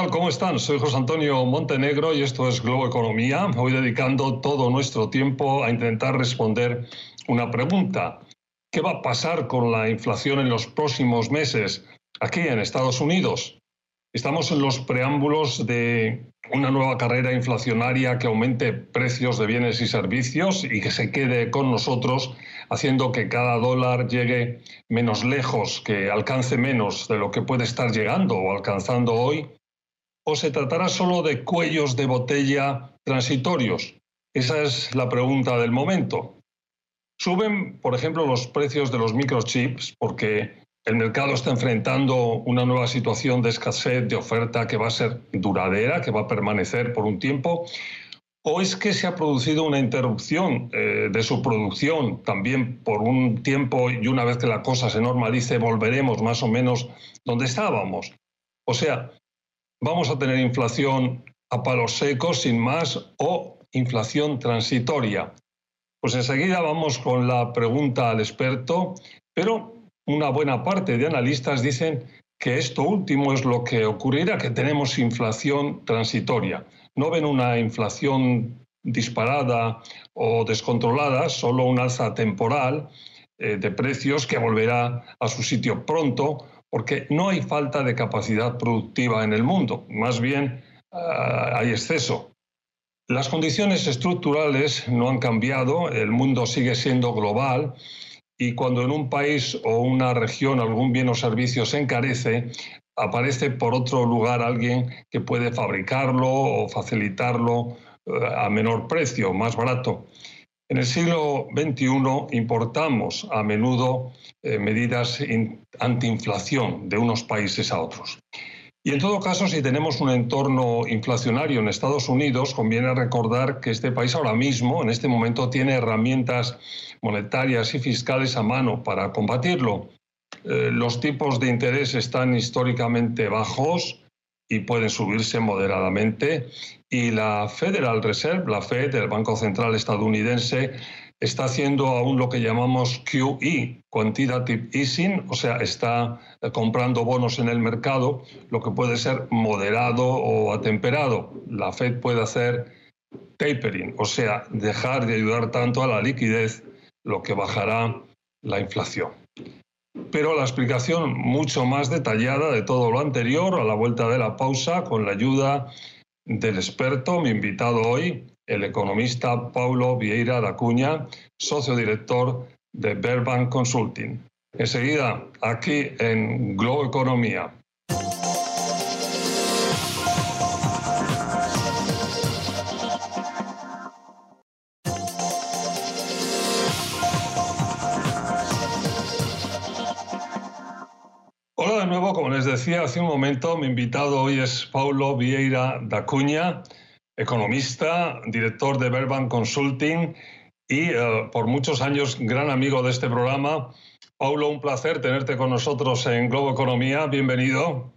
tal? ¿Cómo están? Soy José Antonio Montenegro y esto es Globo Economía. Voy dedicando todo nuestro tiempo a intentar responder una pregunta. ¿Qué va a pasar con la inflación en los próximos meses aquí en Estados Unidos? Estamos en los preámbulos de una nueva carrera inflacionaria que aumente precios de bienes y servicios y que se quede con nosotros, haciendo que cada dólar llegue menos lejos, que alcance menos de lo que puede estar llegando o alcanzando hoy. ¿O se tratará solo de cuellos de botella transitorios? Esa es la pregunta del momento. Suben, por ejemplo, los precios de los microchips porque el mercado está enfrentando una nueva situación de escasez de oferta que va a ser duradera, que va a permanecer por un tiempo. ¿O es que se ha producido una interrupción eh, de su producción también por un tiempo y una vez que la cosa se normalice volveremos más o menos donde estábamos? O sea, vamos a tener inflación a palos secos sin más o inflación transitoria. Pues enseguida vamos con la pregunta al experto, pero una buena parte de analistas dicen que esto último es lo que ocurrirá, que tenemos inflación transitoria. No ven una inflación disparada o descontrolada, solo un alza temporal eh, de precios que volverá a su sitio pronto, porque no hay falta de capacidad productiva en el mundo, más bien ah, hay exceso. Las condiciones estructurales no han cambiado, el mundo sigue siendo global y cuando en un país o una región algún bien o servicio se encarece, aparece por otro lugar alguien que puede fabricarlo o facilitarlo eh, a menor precio, más barato. En el siglo XXI importamos a menudo eh, medidas antiinflación de unos países a otros. Y en todo caso, si tenemos un entorno inflacionario en Estados Unidos, conviene recordar que este país ahora mismo, en este momento, tiene herramientas monetarias y fiscales a mano para combatirlo. Eh, los tipos de interés están históricamente bajos y pueden subirse moderadamente. Y la Federal Reserve, la Fed, el Banco Central estadounidense, está haciendo aún lo que llamamos QE, Quantitative Easing, o sea, está comprando bonos en el mercado, lo que puede ser moderado o atemperado. La Fed puede hacer tapering, o sea, dejar de ayudar tanto a la liquidez, lo que bajará la inflación. Pero la explicación mucho más detallada de todo lo anterior a la vuelta de la pausa con la ayuda del experto, mi invitado hoy, el economista Paulo Vieira da Cunha, socio director de Verbank Consulting. Enseguida, aquí en Globo Economía. Nuevo, como les decía hace un momento, mi invitado hoy es Paulo Vieira da Cunha, economista, director de Verban Consulting y eh, por muchos años gran amigo de este programa. Paulo, un placer tenerte con nosotros en Globo Economía. Bienvenido.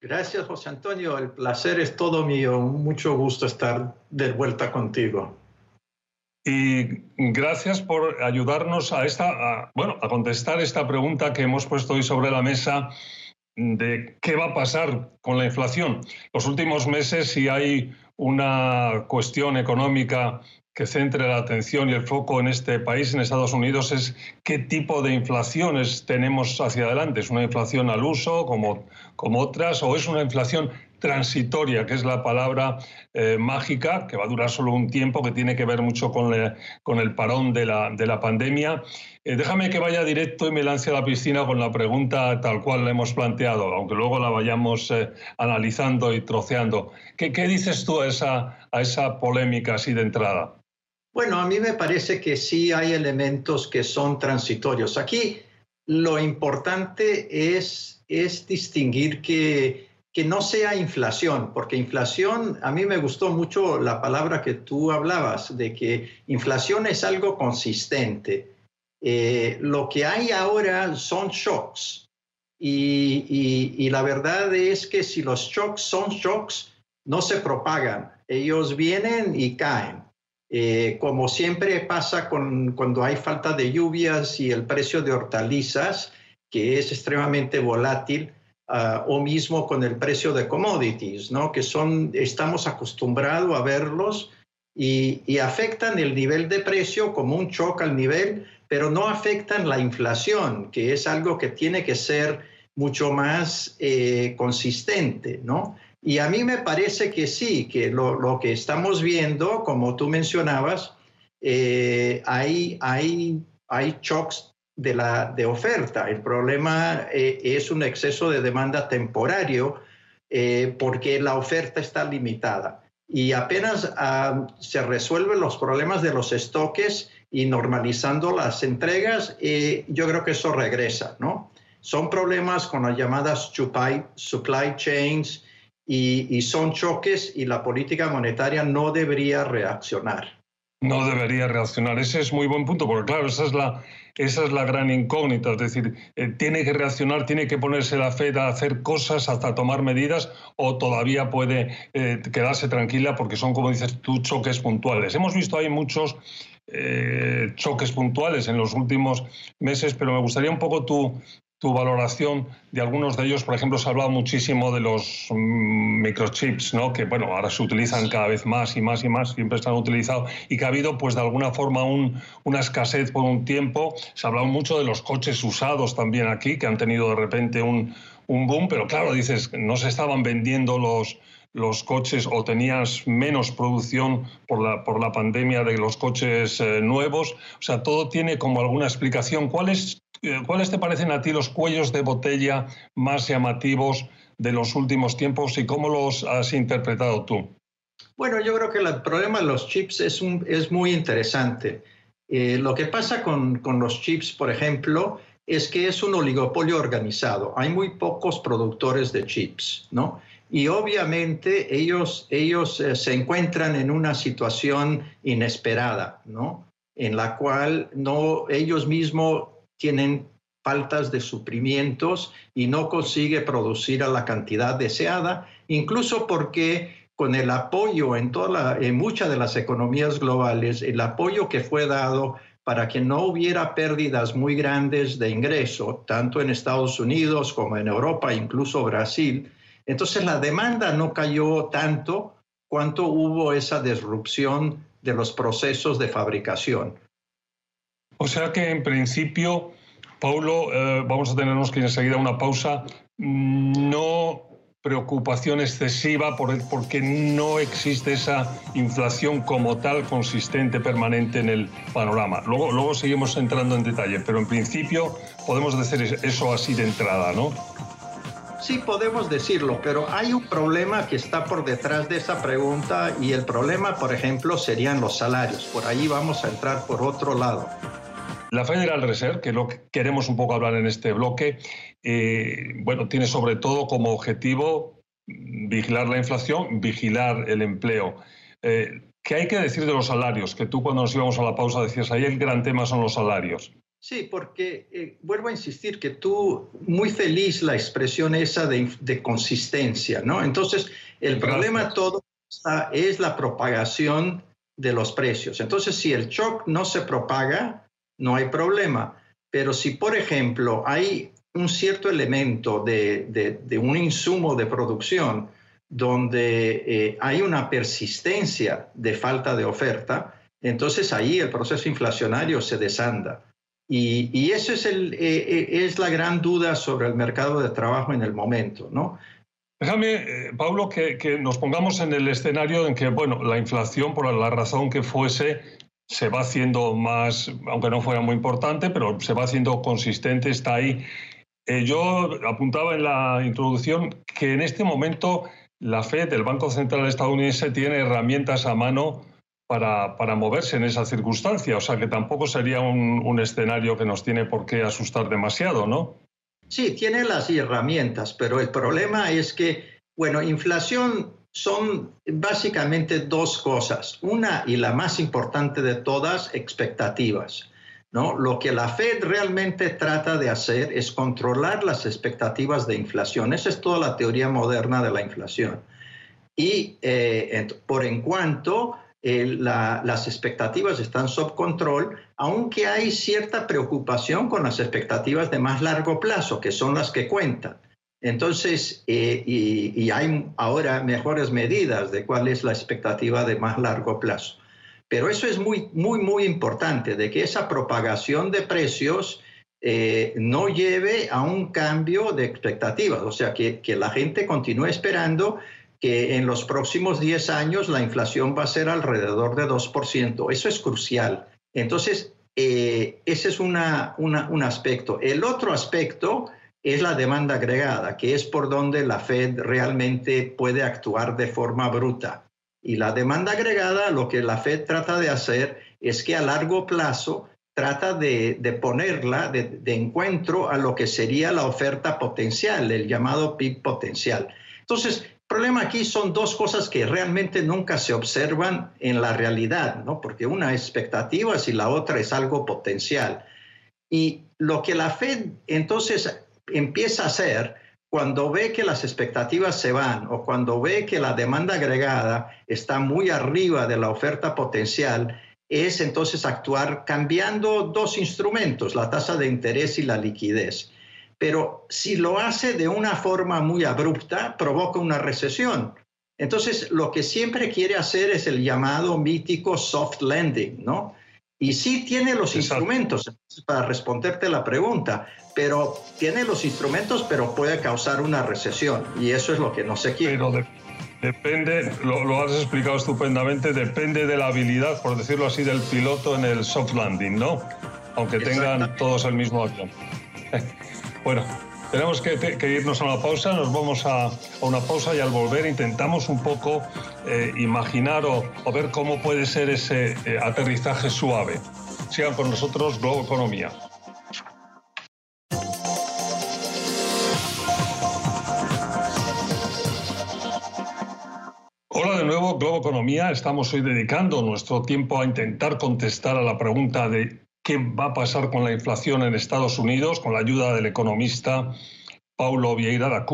Gracias, José Antonio. El placer es todo mío. Mucho gusto estar de vuelta contigo. Y gracias por ayudarnos a esta, bueno, a contestar esta pregunta que hemos puesto hoy sobre la mesa de qué va a pasar con la inflación. Los últimos meses, si hay una cuestión económica que centre la atención y el foco en este país, en Estados Unidos, es qué tipo de inflaciones tenemos hacia adelante. ¿Es una inflación al uso como, como otras o es una inflación transitoria, que es la palabra eh, mágica, que va a durar solo un tiempo, que tiene que ver mucho con, el parón de la, de la pandemia. Eh, déjame que vaya directo y me lance a la piscina con la pregunta tal cual la hemos planteado, aunque luego la vayamos eh, analizando y troceando. ¿Qué, ¿Qué, dices tú a esa, a esa polémica así de entrada? Bueno, a mí me parece que sí hay elementos que son transitorios. Aquí lo importante es, es distinguir que que no sea inflación, porque inflación, a mí me gustó mucho la palabra que tú hablabas, de que inflación es algo consistente. Eh, lo que hay ahora son shocks. Y, la verdad es que si los shocks son shocks, no se propagan. Ellos vienen y caen. Eh, como siempre pasa con, cuando hay falta de lluvias y el precio de hortalizas, que es extremadamente volátil, ah, o mismo con el precio de commodities, ¿no? que son, estamos acostumbrados a verlos y, y, afectan el nivel de precio como un shock al nivel, pero no afectan la inflación, que es algo que tiene que ser mucho más eh, consistente, ¿no? Y a mí me parece que sí, que lo, lo que estamos viendo, como tú mencionabas, eh, hay, hay, hay shocks de, la, de oferta. El problema eh, es un exceso de demanda temporario eh, porque la oferta está limitada. Y apenas ah, se resuelven los problemas de los estoques y normalizando las entregas, yo creo que eso regresa, ¿no? Son problemas con las llamadas supply, supply chains y, y son choques y la política monetaria no debería reaccionar no debería reaccionar. Ese es muy buen punto, porque claro, esa es la, esa es la gran incógnita. Es decir, eh, tiene que reaccionar, tiene que ponerse la Fed a hacer cosas hasta tomar medidas o todavía puede eh, quedarse tranquila porque son, como dices tú, choques puntuales. Hemos visto ahí muchos eh, choques puntuales en los últimos meses, pero me gustaría un poco tu, tu valoración de algunos de ellos. Por ejemplo, se ha hablado muchísimo de los mm, microchips, ¿no? que bueno, ahora se utilizan cada vez más y más y más, siempre están utilizados, y que ha habido pues de alguna forma un, una escasez por un tiempo. Se ha hablado mucho de los coches usados también aquí, que han tenido de repente un, un boom, pero claro, dices, no se estaban vendiendo los, los coches o tenías menos producción por la, por la pandemia de los coches eh, nuevos. O sea, todo tiene como alguna explicación. ¿Cuál es eh, ¿Cuáles te parecen a ti los cuellos de botella más llamativos de los últimos tiempos y cómo los has interpretado tú? Bueno, yo creo que el problema de los chips es, un, es muy interesante. Eh, lo que pasa con, con, los chips, por ejemplo, es que es un oligopolio organizado. Hay muy pocos productores de chips, ¿no? Y obviamente ellos, ellos eh, se encuentran en una situación inesperada, ¿no? En la cual no, ellos mismos tienen faltas de suprimientos y no consigue producir a la cantidad deseada, incluso porque con el apoyo en, toda en muchas de las economías globales, el apoyo que fue dado para que no hubiera pérdidas muy grandes de ingreso, tanto en Estados Unidos como en Europa, incluso Brasil, entonces la demanda no cayó tanto cuanto hubo esa disrupción de los procesos de fabricación. O sea que en principio, Paulo, eh, vamos a tenernos que enseguida una pausa. No preocupación excesiva por porque no existe esa inflación como tal consistente permanente en el panorama. Luego, luego seguimos entrando en detalle, pero en principio podemos decir eso así de entrada, ¿no? Sí, podemos decirlo, pero hay un problema que está por detrás de esa pregunta y el problema, por ejemplo, serían los salarios. Por ahí vamos a entrar por otro lado. La Federal Reserve, que lo que queremos un poco hablar en este bloque, eh, bueno, tiene sobre todo como objetivo vigilar la inflación, vigilar el empleo. Eh, ¿Qué hay que decir de los salarios? Que tú cuando nos íbamos a la pausa decías, ahí el gran tema son los salarios. Sí, porque eh, vuelvo a insistir que tú, muy feliz la expresión esa de, consistencia, ¿no? Entonces, el problema todo es la propagación de los precios. Entonces, si el shock no se propaga, no hay problema. Pero si, por ejemplo, hay un cierto elemento de, un insumo de producción donde eh, hay una persistencia de falta de oferta, entonces ahí el proceso inflacionario se desanda. Y, y eso es, el, eh, eh, es la gran duda sobre el mercado de trabajo en el momento, ¿no? Déjame, Pablo, que, que, nos pongamos en el escenario en que, bueno, la inflación, por la razón que fuese, se va haciendo más, aunque no fuera muy importante, pero se va haciendo consistente, está ahí. Eh, yo apuntaba en la introducción que en este momento la Fed, el Banco Central estadounidense, tiene herramientas a mano para, para moverse en esa circunstancia. O sea que tampoco sería un, un escenario que nos tiene por qué asustar demasiado, ¿no? Sí, tiene las herramientas, pero el problema es que, bueno, inflación son básicamente dos cosas. Una y la más importante de todas, expectativas. ¿no? Lo que la Fed realmente trata de hacer es controlar las expectativas de inflación. Esa es toda la teoría moderna de la inflación. Y eh, por en cuanto eh, las expectativas están sob control, aunque hay cierta preocupación con las expectativas de más largo plazo, que son las que cuentan. Entonces, eh, y, hay ahora mejores medidas de cuál es la expectativa de más largo plazo. Pero eso es muy, muy, muy importante, de que esa propagación de precios eh, no lleve a un cambio de expectativas, o sea, que, que la gente continúe esperando que en los próximos 10 años la inflación va a ser alrededor de 2%. Eso es crucial. Entonces, eh, ese es una, un aspecto. El otro aspecto es la demanda agregada, que es por donde la Fed realmente puede actuar de forma bruta. Y la demanda agregada, lo que la Fed trata de hacer es que a largo plazo trata de, ponerla de, de, encuentro a lo que sería la oferta potencial, el llamado PIB potencial. Entonces, problema aquí son dos cosas que realmente nunca se observan en la realidad, ¿no? porque una es expectativas y la otra es algo potencial. Y lo que la Fed entonces empieza a hacer cuando ve que las expectativas se van o cuando ve que la demanda agregada está muy arriba de la oferta potencial, es entonces actuar cambiando dos instrumentos, la tasa de interés y la liquidez pero si lo hace de una forma muy abrupta, provoca una recesión. Entonces, lo que siempre quiere hacer es el llamado mítico soft landing, ¿no? Y sí tiene los instrumentos para responderte la pregunta, pero tiene los instrumentos, pero puede causar una recesión. Y eso es lo que no se quiere. Pero depende, lo, has explicado estupendamente, depende de la habilidad, por decirlo así, del piloto en el soft landing, ¿no? Aunque tengan todos el mismo avión. Bueno, tenemos que, irnos a una pausa, nos vamos a, una pausa y al volver intentamos un poco eh, imaginar o, ver cómo puede ser ese eh, aterrizaje suave. Sigan con nosotros Globo Economía. Hola de nuevo, Globo Economía. Estamos hoy dedicando nuestro tiempo a intentar contestar a la pregunta de qué va a pasar con la inflación en Estados Unidos, con la ayuda del economista Paulo Vieira da.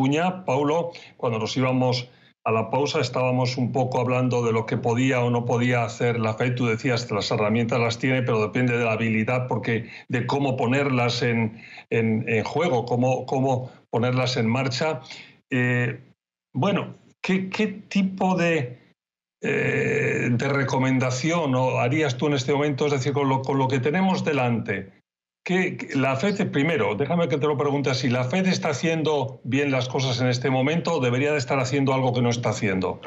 Paulo, cuando nos íbamos a la pausa estábamos un poco hablando de lo que podía o no podía hacer la Fed. Tú decías que las herramientas las tiene, pero depende de la habilidad, porque de cómo ponerlas en, juego, cómo, cómo, ponerlas en marcha. Eh, bueno, ¿qué, ¿qué, tipo de, eh, de recomendación o harías tú en este momento? Es decir, con lo, con lo que tenemos delante, que la FED, primero, déjame que te lo pregunte así, ¿la FED está haciendo bien las cosas en este momento o debería de estar haciendo algo que no está haciendo?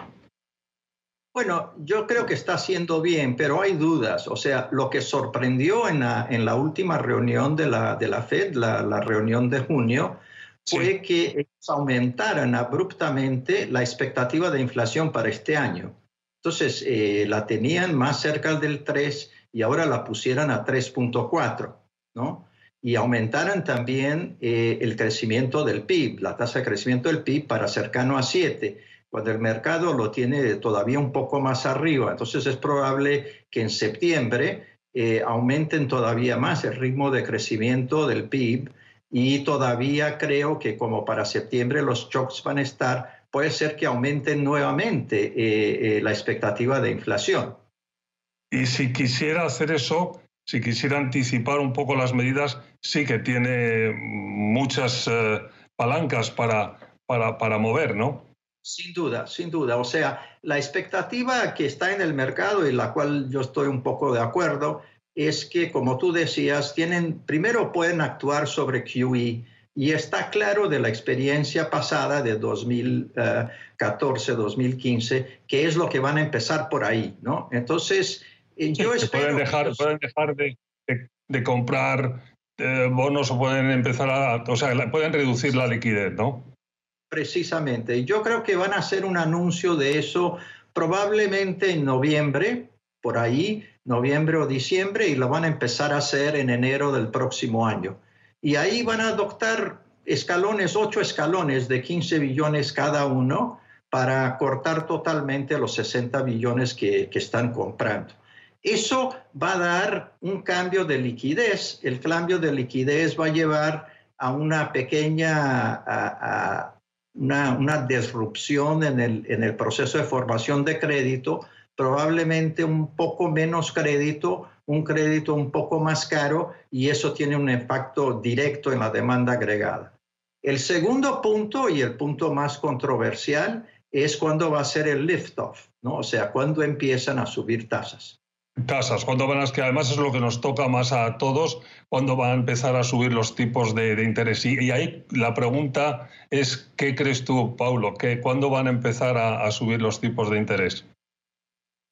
Bueno, yo creo que está haciendo bien, pero hay dudas. O sea, lo que sorprendió en la, en la última reunión de la, de la FED, la, la reunión de junio, fue que aumentaran abruptamente la expectativa de inflación para este año. Entonces, eh, la tenían más cerca del 3 y ahora la pusieran a 3.4, ¿no? Y aumentaran también eh, el crecimiento del PIB, la tasa de crecimiento del PIB para cercano a 7, cuando el mercado lo tiene todavía un poco más arriba. Entonces, es probable que en septiembre eh, aumenten todavía más el ritmo de crecimiento del PIB y todavía creo que como para septiembre los shocks van a estar puede ser que aumente nuevamente eh, eh, la expectativa de inflación. Y si quisiera hacer eso, si quisiera anticipar un poco las medidas, sí que tiene muchas eh, palancas para, para, para mover, ¿no? Sin duda, sin duda. O sea, la expectativa que está en el mercado y la cual yo estoy un poco de acuerdo es que, como tú decías, tienen, primero pueden actuar sobre QE y está claro de la experiencia pasada de 2014, 2015, que es lo que van a empezar por ahí, ¿no? Entonces, eh, yo espero... Pueden dejar, pueden dejar de, comprar eh, bonos o pueden empezar a... O sea, pueden reducir la liquidez, ¿no? Precisamente. Yo creo que van a hacer un anuncio de eso probablemente en noviembre, por ahí, noviembre o diciembre, y lo van a empezar a hacer en enero del próximo año. Y ahí van a adoptar escalones, ocho escalones de 15 billones cada uno para cortar totalmente los 60 billones que, están comprando. Eso va a dar un cambio de liquidez. El cambio de liquidez va a llevar a una pequeña, una, una, disrupción en el, en el proceso de formación de crédito, probablemente un poco menos crédito, un crédito un poco más caro y eso tiene un impacto directo en la demanda agregada. El segundo punto y el punto más controversial es cuando va a ser el lift-off, ¿no? O sea, cuando empiezan a subir tasas. Tasas, cuando van a, que además es lo que nos toca más a todos, cuando van a empezar a subir los tipos de, interés. Y, ahí la pregunta es, ¿qué crees tú, Paulo? ¿Qué, ¿Cuándo van a empezar a, subir los tipos de interés?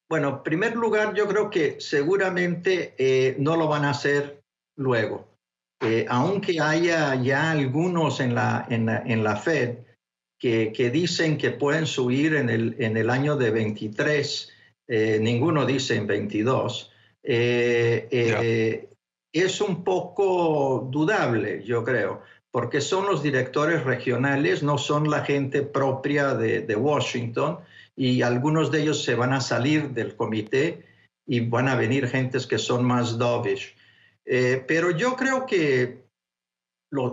Bueno, en primer lugar, yo creo que seguramente eh, no lo van a hacer luego. Eh, aunque haya ya algunos en la, en la, Fed que, dicen que pueden subir en el, en el año de 23, eh, ninguno dice en 22, eh, es un poco dudable, yo creo, porque son los directores regionales, no son la gente propia de, de Washington y algunos de ellos se van a salir del comité y van a venir gentes que son más dovish. Eh, pero yo creo que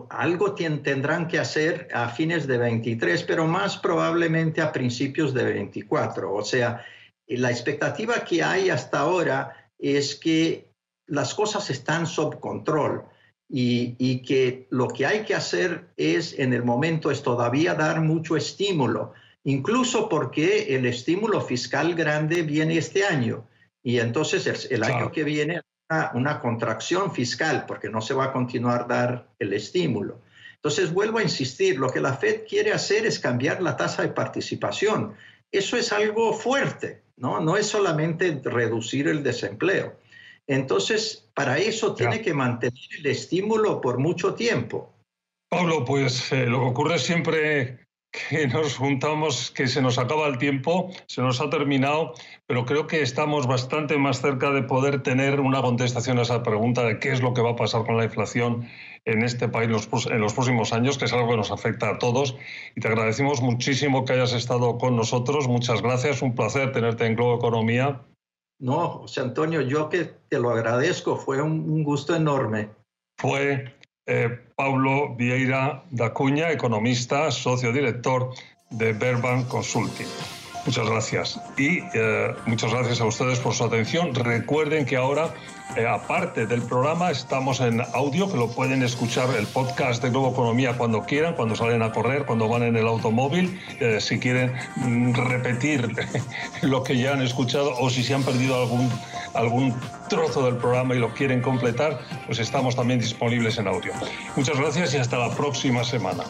algo tendrán que hacer a fines de 23, pero más probablemente a principios de 24. O sea, la expectativa que hay hasta ahora es que las cosas están sob control y, y, que lo que hay que hacer es en el momento es todavía dar mucho estímulo, incluso porque el estímulo fiscal grande viene este año y entonces el, año que viene una, contracción fiscal porque no se va a continuar dar el estímulo. Entonces, vuelvo a insistir, lo que la Fed quiere hacer es cambiar la tasa de participación. Eso es algo fuerte, ¿no? No es solamente reducir el desempleo. Entonces, para eso tiene que mantener el estímulo por mucho tiempo. Pablo, pues eh, lo que ocurre siempre que nos juntamos, que se nos acaba el tiempo, se nos ha terminado, pero creo que estamos bastante más cerca de poder tener una contestación a esa pregunta de qué es lo que va a pasar con la inflación en este país en los próximos años, que es algo que nos afecta a todos. Y te agradecemos muchísimo que hayas estado con nosotros. Muchas gracias, un placer tenerte en Globo Economía. No, José Antonio, yo que te lo agradezco, fue un gusto enorme. Fue eh, Paulo Vieira da Cuña, economista, socio director de Verban Consulting. Muchas gracias. Y eh, muchas gracias a ustedes por su atención. Recuerden que ahora, eh, aparte del programa, estamos en audio, que lo pueden escuchar el podcast de Globo Economía cuando quieran, cuando salen a correr, cuando van en el automóvil, si quieren mm, repetir lo que ya han escuchado o si se han perdido algún algún trozo del programa y lo quieren completar, pues estamos también disponibles en audio. Muchas gracias y hasta la próxima semana.